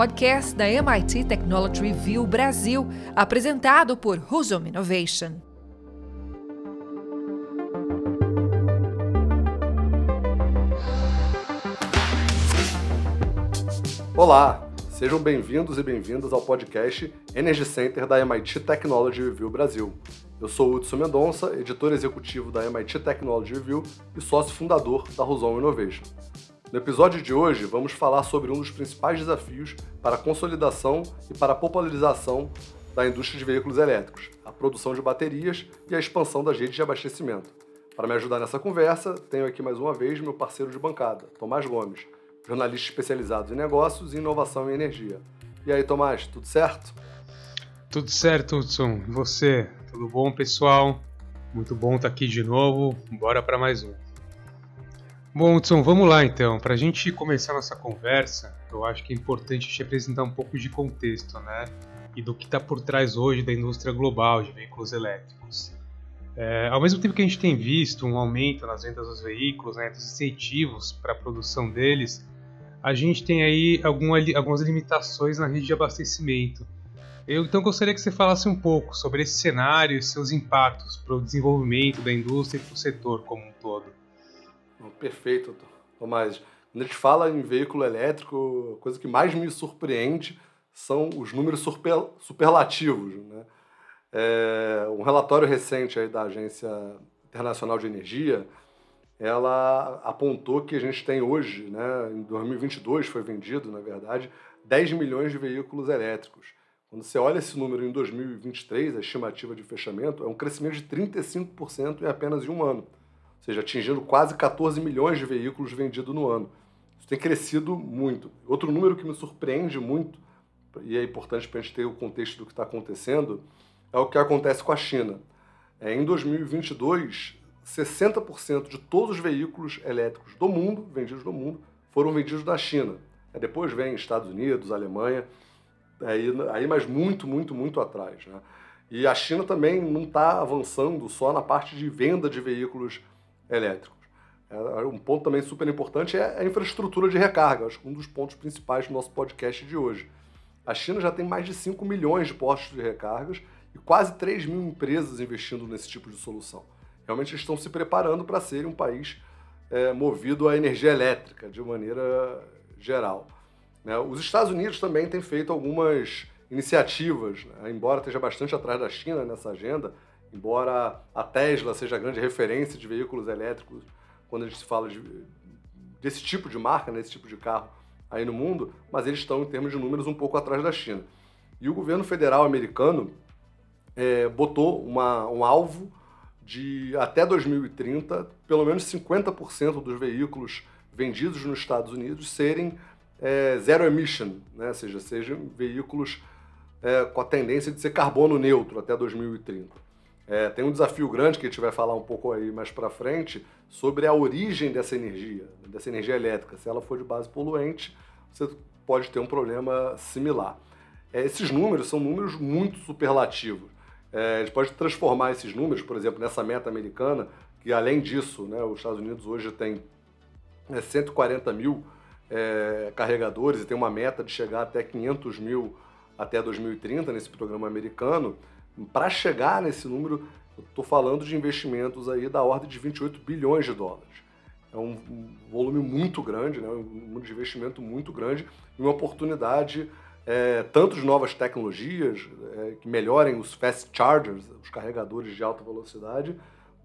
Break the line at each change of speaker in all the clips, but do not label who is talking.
podcast da MIT Technology Review Brasil, apresentado por Husum Innovation.
Olá, sejam bem-vindos e bem-vindas ao podcast Energy Center da MIT Technology Review Brasil. Eu sou Hudson Mendonça, editor executivo da MIT Technology Review e sócio fundador da Husum Innovation. No episódio de hoje, vamos falar sobre um dos principais desafios para a consolidação e para a popularização da indústria de veículos elétricos, a produção de baterias e a expansão das redes de abastecimento. Para me ajudar nessa conversa, tenho aqui mais uma vez meu parceiro de bancada, Tomás Gomes, jornalista especializado em negócios e inovação em energia. E aí, Tomás, tudo certo?
Tudo certo, Hudson. E você? Tudo bom, pessoal? Muito bom estar aqui de novo. Bora para mais um. Bom, Hudson, vamos lá então. Para a gente começar nossa conversa, eu acho que é importante te apresentar um pouco de contexto, né? E do que está por trás hoje da indústria global de veículos elétricos. É, ao mesmo tempo que a gente tem visto um aumento nas vendas dos veículos, né, dos incentivos para a produção deles, a gente tem aí alguma, algumas limitações na rede de abastecimento. Eu então gostaria que você falasse um pouco sobre esse cenário e seus impactos para o desenvolvimento da indústria e para o setor como um todo.
Perfeito, Tomás. Quando a gente fala em veículo elétrico, a coisa que mais me surpreende são os números super, superlativos. Né? É, um relatório recente aí da Agência Internacional de Energia, ela apontou que a gente tem hoje, né, em 2022 foi vendido, na verdade, 10 milhões de veículos elétricos. Quando você olha esse número em 2023, a estimativa de fechamento é um crescimento de 35% em apenas um ano ou seja, atingindo quase 14 milhões de veículos vendidos no ano. Isso tem crescido muito. Outro número que me surpreende muito, e é importante para a gente ter o contexto do que está acontecendo, é o que acontece com a China. É, em 2022, 60% de todos os veículos elétricos do mundo, vendidos no mundo, foram vendidos na China. É, depois vem Estados Unidos, Alemanha, aí, aí mais muito, muito, muito atrás. Né? E a China também não está avançando só na parte de venda de veículos elétricos. É, um ponto também super importante é a infraestrutura de recarga, acho que um dos pontos principais do nosso podcast de hoje. A China já tem mais de 5 milhões de postos de recargas e quase 3 mil empresas investindo nesse tipo de solução. Realmente eles estão se preparando para ser um país é, movido à energia elétrica de maneira geral. Né? Os Estados Unidos também têm feito algumas iniciativas, né? embora esteja bastante atrás da China nessa agenda, Embora a Tesla seja a grande referência de veículos elétricos quando a gente fala de, desse tipo de marca, desse tipo de carro aí no mundo, mas eles estão, em termos de números, um pouco atrás da China. E o governo federal americano é, botou uma, um alvo de até 2030, pelo menos 50% dos veículos vendidos nos Estados Unidos serem é, zero emission, né? ou seja, sejam veículos é, com a tendência de ser carbono neutro até 2030. É, tem um desafio grande que a gente vai falar um pouco aí mais para frente sobre a origem dessa energia, dessa energia elétrica. Se ela for de base poluente, você pode ter um problema similar. É, esses números são números muito superlativos. É, a gente pode transformar esses números, por exemplo, nessa meta americana, que além disso, né, os Estados Unidos hoje tem 140 mil é, carregadores e tem uma meta de chegar até 500 mil até 2030 nesse programa americano. Para chegar nesse número, estou falando de investimentos aí da ordem de 28 bilhões de dólares. É um, volume muito grande, né? um investimento muito grande e uma oportunidade é, tanto de novas tecnologias é, que melhorem os fast chargers, os carregadores de alta velocidade,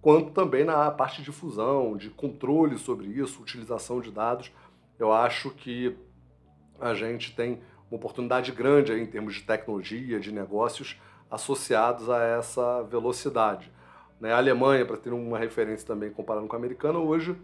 quanto também na parte de fusão, de controle sobre isso, utilização de dados. Eu acho que a gente tem uma oportunidade grande aí em termos de tecnologia, de negócios, associados a essa velocidade. Né? A Alemanha, para ter uma referência também comparando com a americana, hoje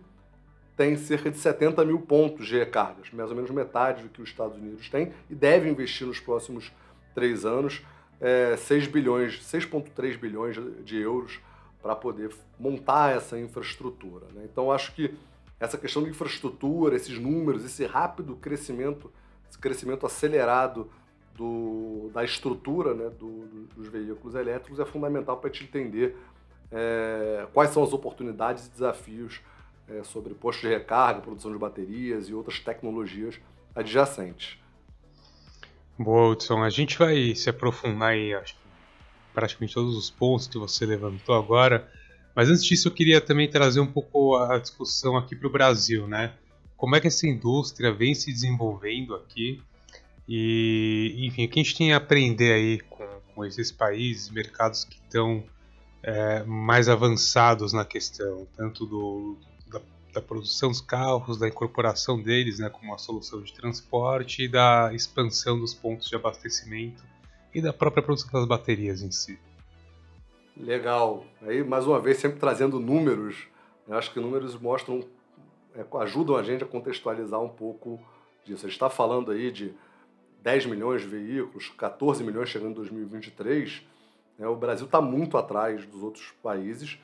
tem cerca de 70 mil pontos de recargas, mais ou menos metade do que os Estados Unidos têm, e deve investir nos próximos três anos é, 6 bilhões, 6,3 bilhões de euros para poder montar essa infraestrutura. Né? Então, acho que essa questão de infraestrutura, esses números, esse rápido crescimento, esse crescimento acelerado do, da estrutura né, do, dos veículos elétricos é fundamental para te entender é, quais são as oportunidades e desafios é, sobre postos de recarga, produção de baterias e outras tecnologias adjacentes.
Boa, Hudson. A gente vai se aprofundar em acho, praticamente todos os pontos que você levantou agora. Mas antes disso, eu queria também trazer um pouco a discussão aqui para o Brasil, né? Como é que essa indústria vem se desenvolvendo aqui e, enfim, o que a gente tem a aprender aí com, esses países, mercados que estão é, mais avançados na questão, tanto do, da, da, produção dos carros, da incorporação deles né, como uma solução de transporte e da expansão dos pontos de abastecimento e da própria produção das baterias em si.
Legal. Aí, mais uma vez, sempre trazendo números. Eu acho que números mostram, é, ajudam a gente a contextualizar um pouco disso. A gente está falando aí de 10 milhões de veículos, 14 milhões chegando em 2023, né, o Brasil está muito atrás dos outros países.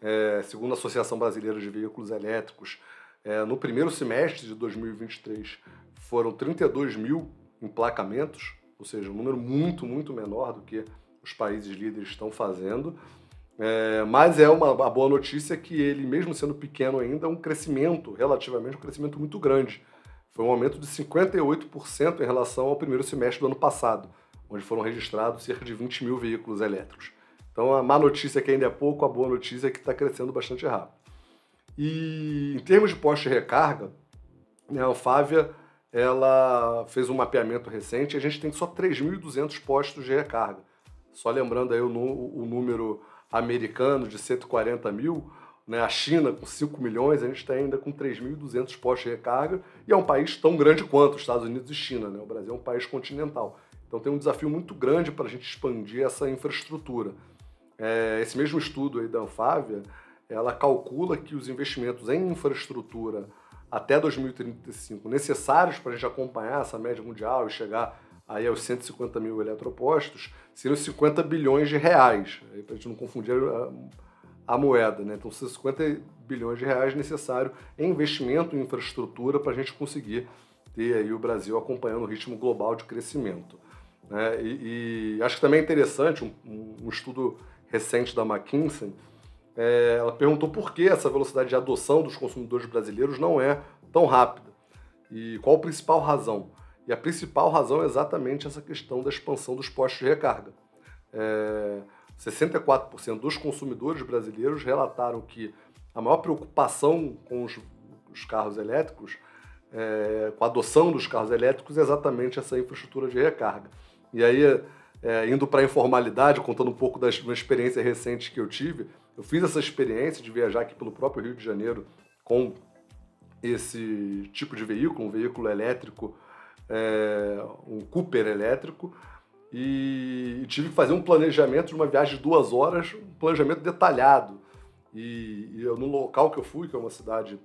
É, segundo a Associação Brasileira de Veículos Elétricos, é, no primeiro semestre de 2023 foram 32 mil emplacamentos, ou seja, um número muito, muito menor do que os países líderes estão fazendo. É, mas é uma a boa notícia que ele, mesmo sendo pequeno ainda, é um crescimento, relativamente um crescimento muito grande. Foi um aumento de 58% em relação ao primeiro semestre do ano passado, onde foram registrados cerca de 20 mil veículos elétricos. Então a má notícia é que ainda é pouco, a boa notícia é que está crescendo bastante rápido. E em termos de poste de recarga, né, a Alfávia ela fez um mapeamento recente e a gente tem só 3.200 postos de recarga. Só lembrando aí o, o número americano de 140 mil, né? A China, com 5 milhões, a gente está ainda com 3.200 postos de recarga, e é um país tão grande quanto os Estados Unidos e China. Né? O Brasil é um país continental. Então tem um desafio muito grande para a gente expandir essa infraestrutura. É, esse mesmo estudo aí da Anfávia, ela calcula que os investimentos em infraestrutura até 2035 necessários para a gente acompanhar essa média mundial e chegar aí aos 150 mil eletropostos seriam 50 bilhões de reais. Para a gente não confundir a moeda. Né? Então, 50 bilhões de reais necessário em investimento em infraestrutura para a gente conseguir ter aí o Brasil acompanhando o ritmo global de crescimento. Né? E, e, acho que também é interessante, um, um estudo recente da McKinsey, é, ela perguntou por que essa velocidade de adoção dos consumidores brasileiros não é tão rápida e qual a principal razão. E a principal razão é exatamente essa questão da expansão dos postos de recarga. É, 64% dos consumidores brasileiros relataram que a maior preocupação com os, os carros elétricos, é, com a adoção dos carros elétricos, é exatamente essa infraestrutura de recarga. E aí, é, indo para a informalidade, contando um pouco das uma experiência recente que eu tive, eu fiz essa experiência de viajar aqui pelo próprio Rio de Janeiro com esse tipo de veículo, um veículo elétrico, é, um Cooper elétrico, e, tive que fazer um planejamento de uma viagem de duas horas, um planejamento detalhado. E, e eu, no local que eu fui, que é uma cidade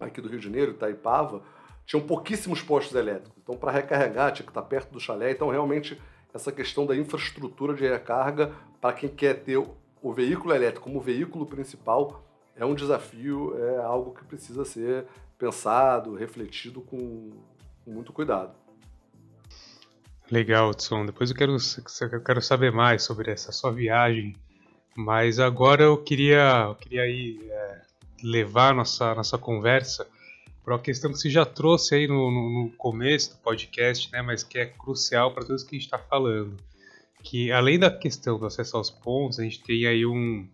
aqui do Rio de Janeiro, Itaipava, tinham pouquíssimos postos elétricos. Então, para recarregar, tinha que estar perto do chalé. Então, realmente, essa questão da infraestrutura de recarga, para quem quer ter o veículo elétrico como veículo principal, é um desafio, é algo que precisa ser pensado, refletido com, com muito cuidado.
Legal, Hudson. Depois eu quero, eu quero saber mais sobre essa sua viagem. Mas agora eu queria, eu queria aí, é, levar nossa, nossa conversa para uma questão que você já trouxe aí no, no, no, começo do podcast, né, mas que é crucial para tudo que a gente está falando. Que além da questão do acesso aos pontos, a gente tem aí um,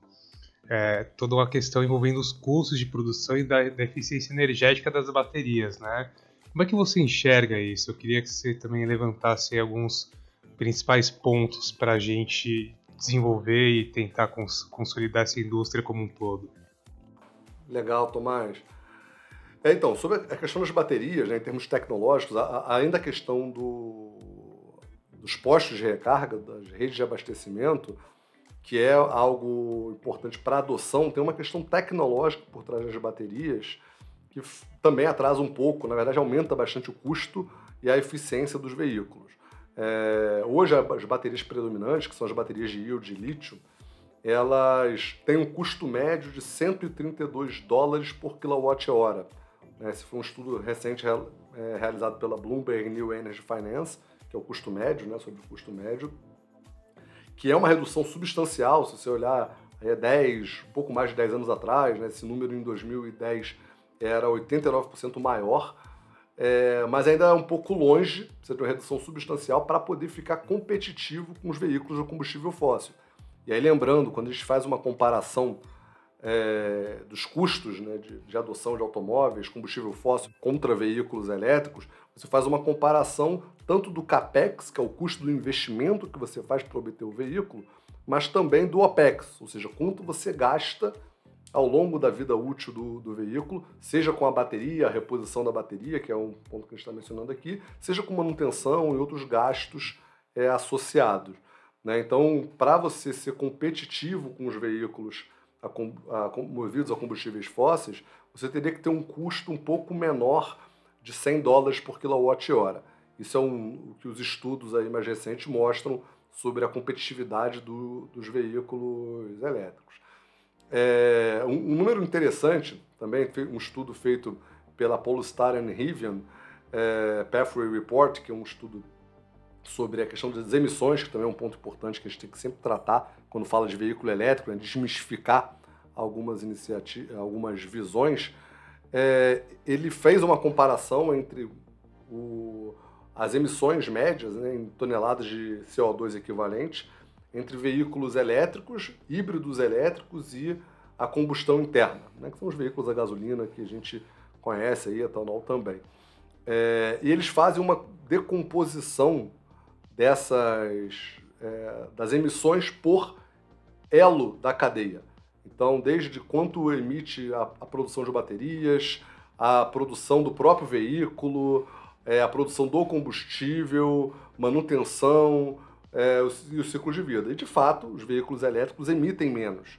é, toda uma questão envolvendo os custos de produção e da, da eficiência energética das baterias, né? Como é que você enxerga isso? Eu queria que você também levantasse alguns principais pontos para a gente desenvolver e tentar cons consolidar essa indústria como um todo.
Legal, Tomás. É, então, sobre a questão das baterias, né, em termos tecnológicos, além da questão do, dos postos de recarga, das redes de abastecimento, que é algo importante para a adoção, tem uma questão tecnológica por trás das baterias, que também atrasa um pouco, na verdade aumenta bastante o custo e a eficiência dos veículos. É, hoje as baterias predominantes, que são as baterias de íon de lítio, elas têm um custo médio de 132 dólares por quilowatt-hora. Né? Esse foi um estudo recente é, realizado pela Bloomberg New Energy Finance, que é o custo médio, né, sobre o custo médio, que é uma redução substancial, se você olhar é 10, um pouco mais de 10 anos atrás, né, esse número em 2010 era 89% maior. é, mas ainda é um pouco longe, precisa de uma redução substancial para poder ficar competitivo com os veículos de combustível fóssil. E aí, lembrando, quando a gente faz uma comparação é, dos custos né, de, de, adoção de automóveis, combustível fóssil contra veículos elétricos, você faz uma comparação tanto do CAPEX, que é o custo do investimento que você faz para obter o veículo, mas também do OPEX, ou seja, quanto você gasta ao longo da vida útil do, do, veículo, seja com a bateria, a reposição da bateria, que é um ponto que a gente está mencionando aqui, seja com manutenção e outros gastos é, associados. Né? Então, para você ser competitivo com os veículos a, a, movidos a combustíveis fósseis, você teria que ter um custo um pouco menor de 100 dólares por quilowatt-hora. Isso é um, o que os estudos aí mais recentes mostram sobre a competitividade do, dos veículos elétricos. É, um, um, número interessante, também um estudo feito pela Polestar and Rivian, é, Pathway Report, que é um estudo sobre a questão das emissões, que também é um ponto importante que a gente tem que sempre tratar quando fala de veículo elétrico, né, desmistificar algumas iniciativas, algumas visões. É, ele fez uma comparação entre o, as emissões médias né, em toneladas de CO2 equivalentes entre veículos elétricos, híbridos elétricos e a combustão interna, né, que são os veículos a gasolina que a gente conhece aí, etanol também. É, e eles fazem uma decomposição dessas é, das emissões por elo da cadeia. Então, desde quanto emite a, a produção de baterias, a produção do próprio veículo, é, a produção do combustível, manutenção, é, e o ciclo de vida. E, de fato, os veículos elétricos emitem menos.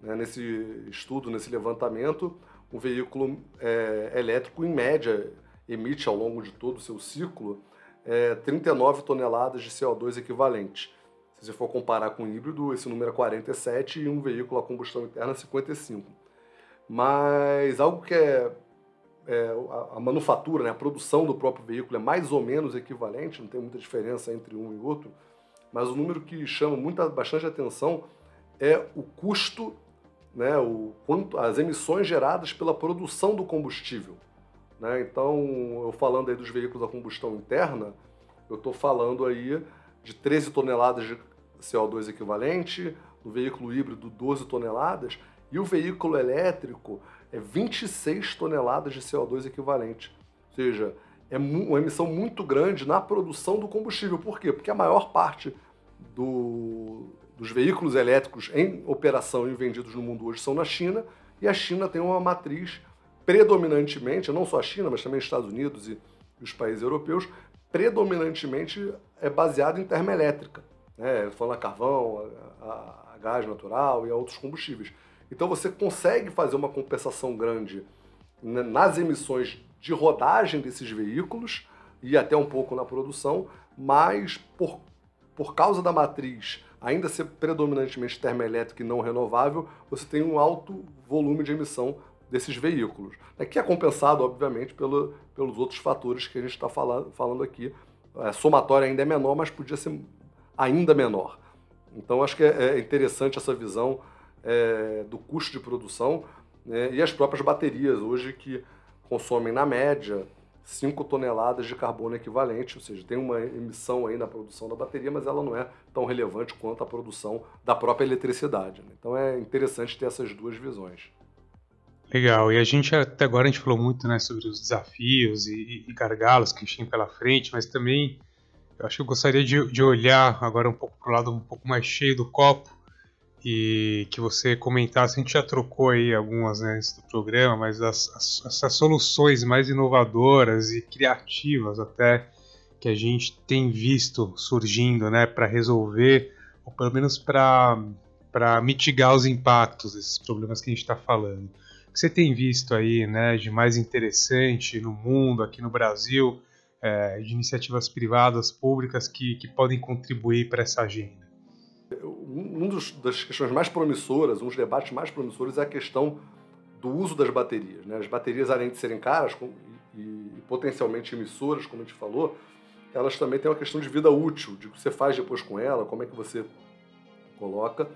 Né? Nesse estudo, nesse levantamento, um veículo é, elétrico, em média, emite ao longo de todo o seu ciclo é, 39 toneladas de CO2 equivalente. Se você for comparar com o híbrido, esse número é 47 e um veículo a combustão interna 55. Mas algo que é, é a, a, manufatura, né, a produção do próprio veículo é mais ou menos equivalente, não tem muita diferença entre um e outro, mas o número que chama muita, bastante atenção é o custo, né, o quanto as emissões geradas pela produção do combustível. Né? Então, eu falando aí dos veículos a combustão interna, eu estou falando aí de 13 toneladas de CO2 equivalente, no veículo híbrido 12 toneladas, e o veículo elétrico é 26 toneladas de CO2 equivalente. Ou seja, é uma emissão muito grande na produção do combustível. Por quê? Porque a maior parte do, dos veículos elétricos em operação e vendidos no mundo hoje são na China, e a China tem uma matriz predominantemente, não só a China, mas também os Estados Unidos e os países europeus, predominantemente é baseado em termoelétrica, né? falando a carvão, a, a gás natural e a outros combustíveis. Então você consegue fazer uma compensação grande nas emissões de rodagem desses veículos e até um pouco na produção, mas por, por causa da matriz ainda ser predominantemente termoelétrica e não renovável, você tem um alto volume de emissão desses veículos, né, que é compensado, obviamente, pelo, pelos outros fatores que a gente está falando, falando aqui. A somatória ainda é menor, mas podia ser ainda menor. Então, acho que é, é interessante essa visão é, do custo de produção né, e as próprias baterias hoje que consomem, na média, 5 toneladas de carbono equivalente, ou seja, tem uma emissão aí na produção da bateria, mas ela não é tão relevante quanto a produção da própria eletricidade. Né? Então é interessante ter essas duas visões.
Legal, e a gente até agora a gente falou muito né, sobre os desafios e, e gargalos que tem pela frente, mas também eu acho que eu gostaria de, de olhar agora um pouco para o lado um pouco mais cheio do copo e que você comentasse, a gente já trocou aí algumas né, antes do programa, mas as, as, essas soluções mais inovadoras e criativas até que a gente tem visto surgindo né, para resolver, ou pelo menos para mitigar os impactos desses problemas que a gente está falando. O que você tem visto aí né, de mais interessante no mundo, aqui no Brasil, é, de iniciativas privadas, públicas que, que podem contribuir para essa agenda?
Um dos, das questões mais promissoras, um dos debates mais promissores é a questão do uso das baterias. Né? As baterias, além de serem caras e, e, potencialmente emissoras, como a gente falou, elas também têm uma questão de vida útil, de o que você faz depois com ela, como é que você coloca.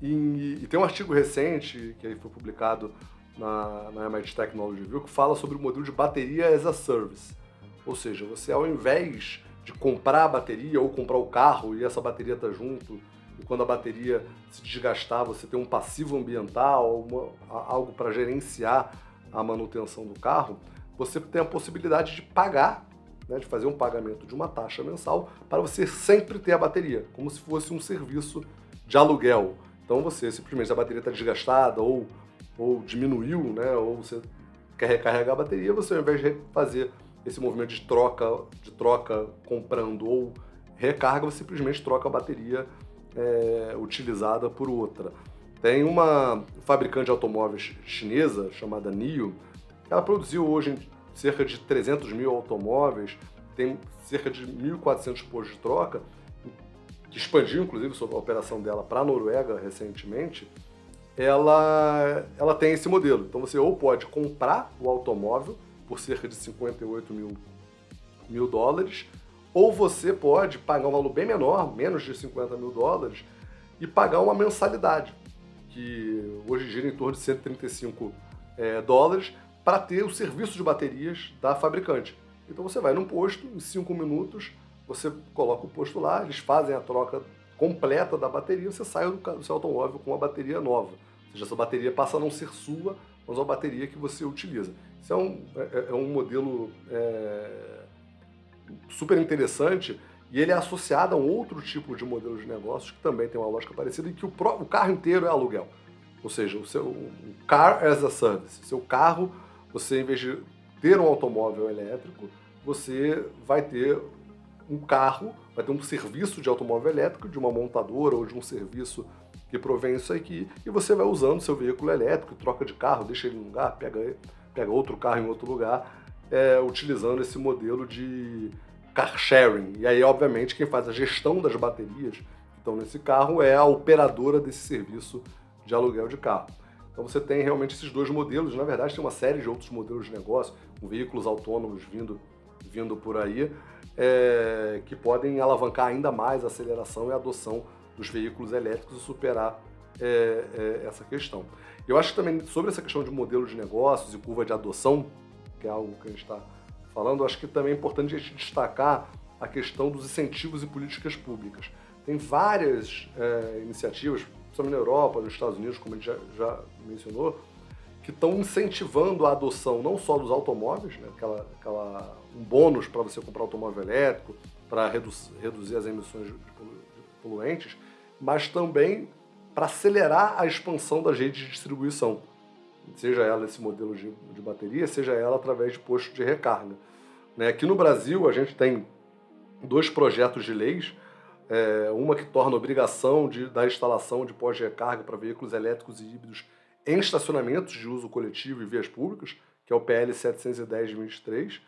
E, e tem um artigo recente que foi publicado na, na MIT Technology Review que fala sobre o modelo de bateria as a service. Ou seja, você ao invés de comprar a bateria ou comprar o carro e essa bateria está junto, e quando a bateria se desgastar, você tem um passivo ambiental, uma, algo para gerenciar a manutenção do carro, você tem a possibilidade de pagar, né, de fazer um pagamento de uma taxa mensal para você sempre ter a bateria, como se fosse um serviço de aluguel. Então você simplesmente, a bateria está desgastada ou ou diminuiu, né, ou você quer recarregar a bateria, você ao invés de fazer esse movimento de troca, de troca comprando ou recarga, você simplesmente troca a bateria é, utilizada por outra. Tem uma fabricante de automóveis chinesa chamada NIO, ela produziu hoje cerca de 300 mil automóveis, tem cerca de 1.400 postos de troca, que expandiu inclusive a operação dela para a Noruega recentemente, ela, ela tem esse modelo. Então você ou pode comprar o automóvel por cerca de 58 mil, mil dólares, ou você pode pagar um valor bem menor, menos de 50 mil dólares, e pagar uma mensalidade, que hoje gira em torno de 135 é, dólares, para ter o serviço de baterias da fabricante. Então você vai num posto, em 5 minutos, você coloca o posto lá, eles fazem a troca completa da bateria, você sai do seu automóvel com uma bateria nova seja, essa bateria passa a não ser sua, mas uma bateria que você utiliza. Isso é um, é, é, é um modelo é, super interessante e ele é associado a um outro tipo de modelo de negócios que também tem uma lógica parecida e que o, o carro inteiro é aluguel. Ou seja, o seu o car as a service. Seu carro, você em vez de ter um automóvel elétrico, você vai ter um carro, vai ter um serviço de automóvel elétrico de uma montadora ou de um serviço que provém isso aqui, e você vai usando seu veículo elétrico, troca de carro, deixa ele em um lugar, pega, pega outro carro em outro lugar, é, utilizando esse modelo de car sharing. E aí, obviamente, quem faz a gestão das baterias que estão nesse carro é a operadora desse serviço de aluguel de carro. Então você tem realmente esses dois modelos, na verdade tem uma série de outros modelos de negócio, com veículos autônomos vindo, vindo por aí, é, que podem alavancar ainda mais a aceleração e a adoção dos veículos elétricos e superar é, é, essa questão. Eu acho que também sobre essa questão de modelo de negócios e curva de adoção, que é algo que a gente está falando, acho que também é importante a gente destacar a questão dos incentivos e políticas públicas. Tem várias é, iniciativas, principalmente na Europa, nos Estados Unidos, como a gente já, já mencionou, que estão incentivando a adoção não só dos automóveis, né, aquela, aquela, um bônus para você comprar automóvel elétrico, para redu reduzir as emissões de poluentes, mas também para acelerar a expansão das redes de distribuição, seja ela esse modelo de, de bateria, seja ela através de postos de recarga. Né? Aqui no Brasil, a gente tem dois projetos de leis, é, uma que torna obrigação de, da instalação de postos de recarga para veículos elétricos e híbridos em estacionamentos de uso coletivo e vias públicas, que é o PL 710 de 23,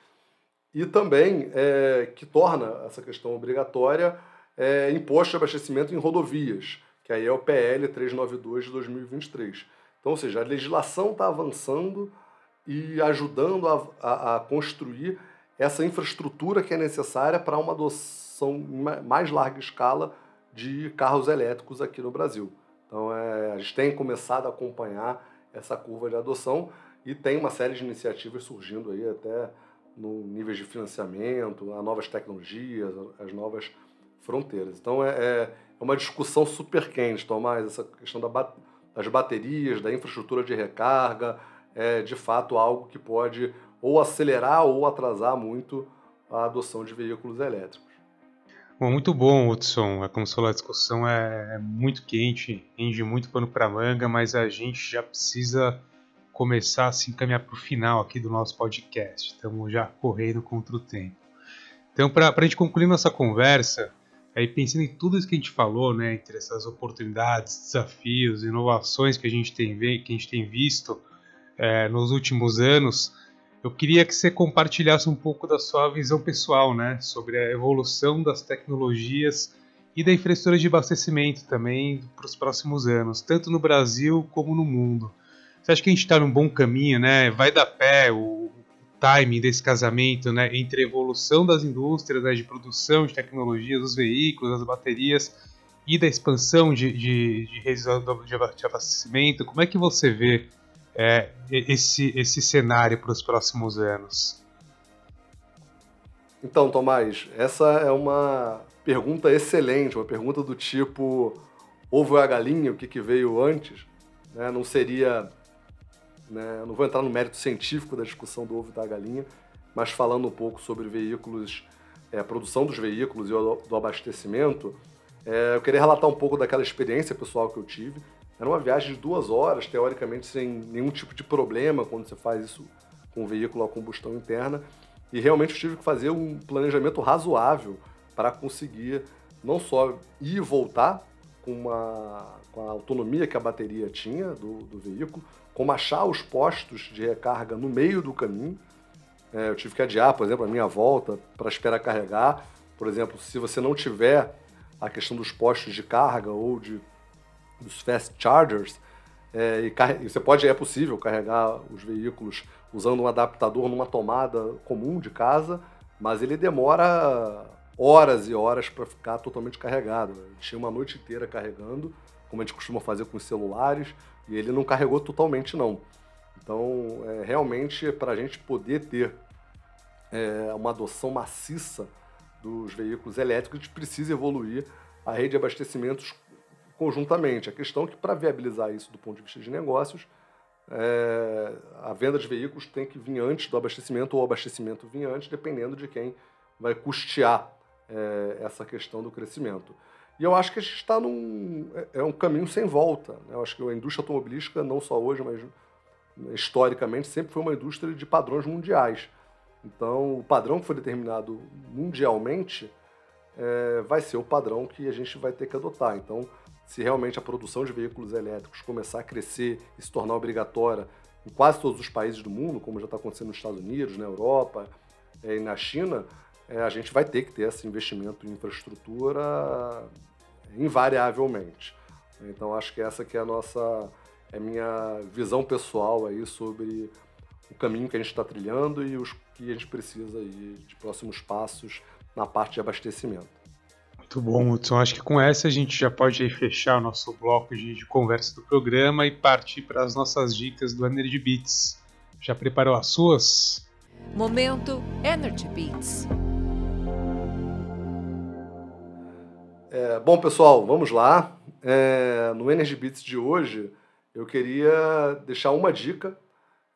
e também é, que torna essa questão obrigatória é, imposto de abastecimento em rodovias, que aí é o PL 392 de 2023. Então, ou seja, a legislação está avançando e ajudando a, a, a, construir essa infraestrutura que é necessária para uma adoção em mais larga escala de carros elétricos aqui no Brasil. Então, é, a gente tem começado a acompanhar essa curva de adoção e tem uma série de iniciativas surgindo aí até no nível de financiamento, as novas tecnologias, as novas fronteiras. Então é, é, é uma discussão super quente, Tomás, essa questão da, das baterias, da infraestrutura de recarga, é de fato algo que pode ou acelerar ou atrasar muito a adoção de veículos elétricos.
Bom, muito bom, Hudson. A consola discussão é, é muito quente, rende muito pano para manga, mas a gente já precisa começar a se encaminhar para o final aqui do nosso podcast. Estamos já correndo contra o tempo. Então, para a gente concluir nossa conversa, Aí pensando em tudo isso que a gente falou, né, entre essas oportunidades, desafios, inovações que a gente tem, que a gente tem visto é, nos últimos anos, eu queria que você compartilhasse um pouco da sua visão pessoal, né, sobre a evolução das tecnologias e da infraestrutura de abastecimento também para os próximos anos, tanto no Brasil como no mundo. Você acha que a gente está num bom caminho, né? Vai dar pé o, timing desse casamento né, entre a evolução das indústrias né, de produção de tecnologia, dos veículos, das baterias e da expansão de, de, de redes de abastecimento. Como é que você vê é, esse, esse cenário para os próximos anos?
Então, Tomás, essa é uma pergunta excelente, uma pergunta do tipo ovo ou a galinha, o que, que veio antes? Né? Não seria. Né? não vou entrar no mérito científico da discussão do ovo e da galinha, mas falando um pouco sobre veículos, é, a produção dos veículos e do abastecimento, é, eu queria relatar um pouco daquela experiência pessoal que eu tive. Era uma viagem de duas horas, teoricamente sem nenhum tipo de problema quando você faz isso com um veículo a combustão interna. E realmente eu tive que fazer um planejamento razoável para conseguir não só ir e voltar com, uma, com a autonomia que a bateria tinha do, do veículo, como achar os postos de recarga no meio do caminho. É, eu tive que adiar, por exemplo, a minha volta para esperar carregar. Por exemplo, se você não tiver a questão dos postos de carga ou de, dos fast chargers, é, e você pode, é possível carregar os veículos usando um adaptador numa tomada comum de casa, mas ele demora horas e horas para ficar totalmente carregado. Gente tinha uma noite inteira carregando, como a gente costuma fazer com os celulares, e ele não carregou totalmente não. Então, é, realmente, para a gente poder ter é, uma adoção maciça dos veículos elétricos, a gente precisa evoluir a rede de abastecimentos conjuntamente. A questão é que, para viabilizar isso do ponto de vista de negócios, é, a venda de veículos tem que vir antes do abastecimento ou o abastecimento vir antes, dependendo de quem vai custear é, essa questão do crescimento. E eu acho que a gente está num. É, é um caminho sem volta. Né? Eu acho que a indústria automobilística, não só hoje, mas historicamente, sempre foi uma indústria de padrões mundiais. Então, o padrão que foi determinado mundialmente é, vai ser o padrão que a gente vai ter que adotar. Então, se realmente a produção de veículos elétricos começar a crescer e se tornar obrigatória em quase todos os países do mundo, como já está acontecendo nos Estados Unidos, na Europa é, e na China, é, a gente vai ter que ter esse investimento em infraestrutura invariavelmente. Então acho que essa que é a nossa, é minha visão pessoal aí sobre o caminho que a gente está trilhando e os que a gente precisa aí de próximos passos na parte de abastecimento.
Muito bom, Hudson. Acho que com essa a gente já pode aí fechar o nosso bloco de, de conversa do programa e partir para as nossas dicas do Energy Beats. Já preparou as suas?
Momento Energy Beats.
É, bom, pessoal, vamos lá. É, no Energy Beats de hoje, eu queria deixar uma dica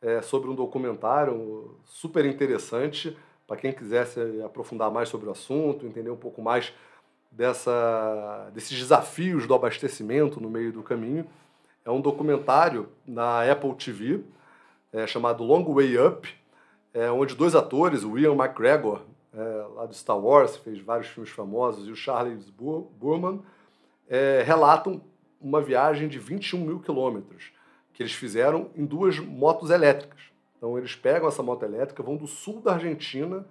é, sobre um documentário super interessante para quem quisesse aprofundar mais sobre o assunto, entender um pouco mais dessa, desses desafios do abastecimento no meio do caminho. É um documentário na Apple TV é, chamado Long Way Up, é, onde dois atores, o Ian McGregor, é, lá do Star Wars, fez vários filmes famosos, e o Charles Burman, é, relatam uma viagem de 21 mil quilômetros que eles fizeram em duas motos elétricas. Então eles pegam essa moto elétrica, vão do sul da Argentina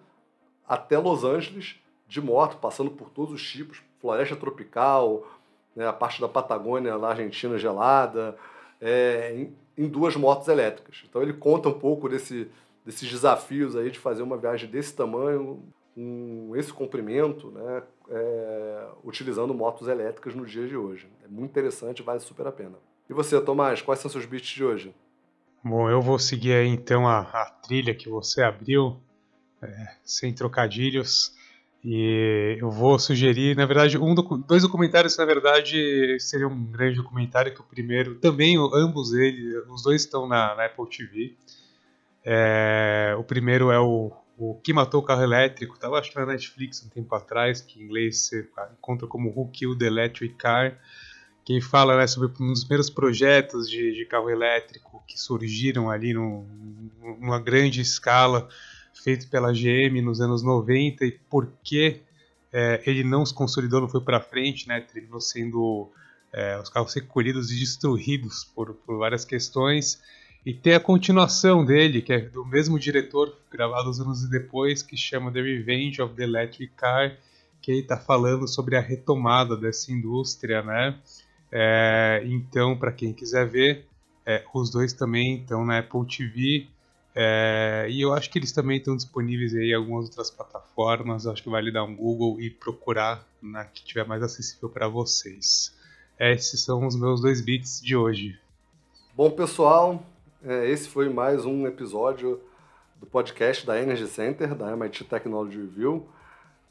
até Los Angeles de moto, passando por todos os tipos, floresta tropical, né, a parte da Patagônia, na Argentina gelada, é, em, em, duas motos elétricas. Então ele conta um pouco desse, desses desafios aí de fazer uma viagem desse tamanho, com esse comprimento, né, é, utilizando motos elétricas no dia de hoje. É muito interessante, vale super a pena. E você, Tomás, quais são seus beats de hoje?
Bom, eu vou seguir aí então a, a trilha que você abriu, é, sem trocadilhos. E eu vou sugerir, na verdade, um dois documentários na verdade seria um grande documentário que o primeiro também, ambos eles, os dois estão na, na Apple TV. É, o primeiro é o, o Que Matou o Carro Elétrico, estava acho que na Netflix um tempo atrás, que em inglês você encontra como Who Killed the Electric Car, que fala né, sobre um dos primeiros projetos de, de carro elétrico que surgiram ali num, numa grande escala feito pela GM nos anos 90 e por que é, ele não se consolidou, não foi para frente, né? Terminou sendo é, os carros recolhidos e destruídos por, por, várias questões. E tem a continuação dele, que é do mesmo diretor, gravado anos depois, que chama The Revenge of the Electric Car, que está falando sobre a retomada dessa indústria, né? É, então, para quem quiser ver, é, os dois também estão na Apple TV. É, e eu acho que eles também estão disponíveis aí em algumas outras plataformas. Acho que vale dar um Google e procurar na que tiver mais acessível para vocês. Esses são os meus dois bits de hoje.
Bom, pessoal, É, esse foi mais um episódio do podcast da Energy Center, da MIT Technology Review.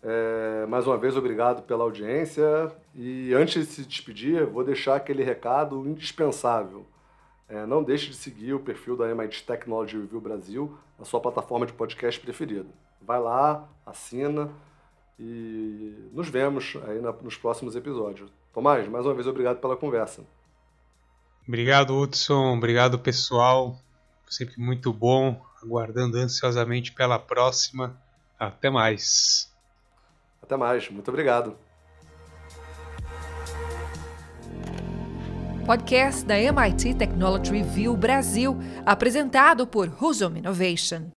É, mais uma vez, obrigado pela audiência. E antes de se despedir, vou deixar aquele recado indispensável. É, não deixe de seguir o perfil da MIT Technology Review Brasil na sua plataforma de podcast preferida. Vai lá, assina e nos vemos aí na, nos próximos episódios. Tomás, mais uma vez, obrigado pela conversa.
Obrigado, Hudson. Obrigado, pessoal. Sempre muito bom. Aguardando ansiosamente pela próxima. Até mais.
Até mais. Muito obrigado.
Podcast da MIT Technology Review Brasil, apresentado por Husum Innovation.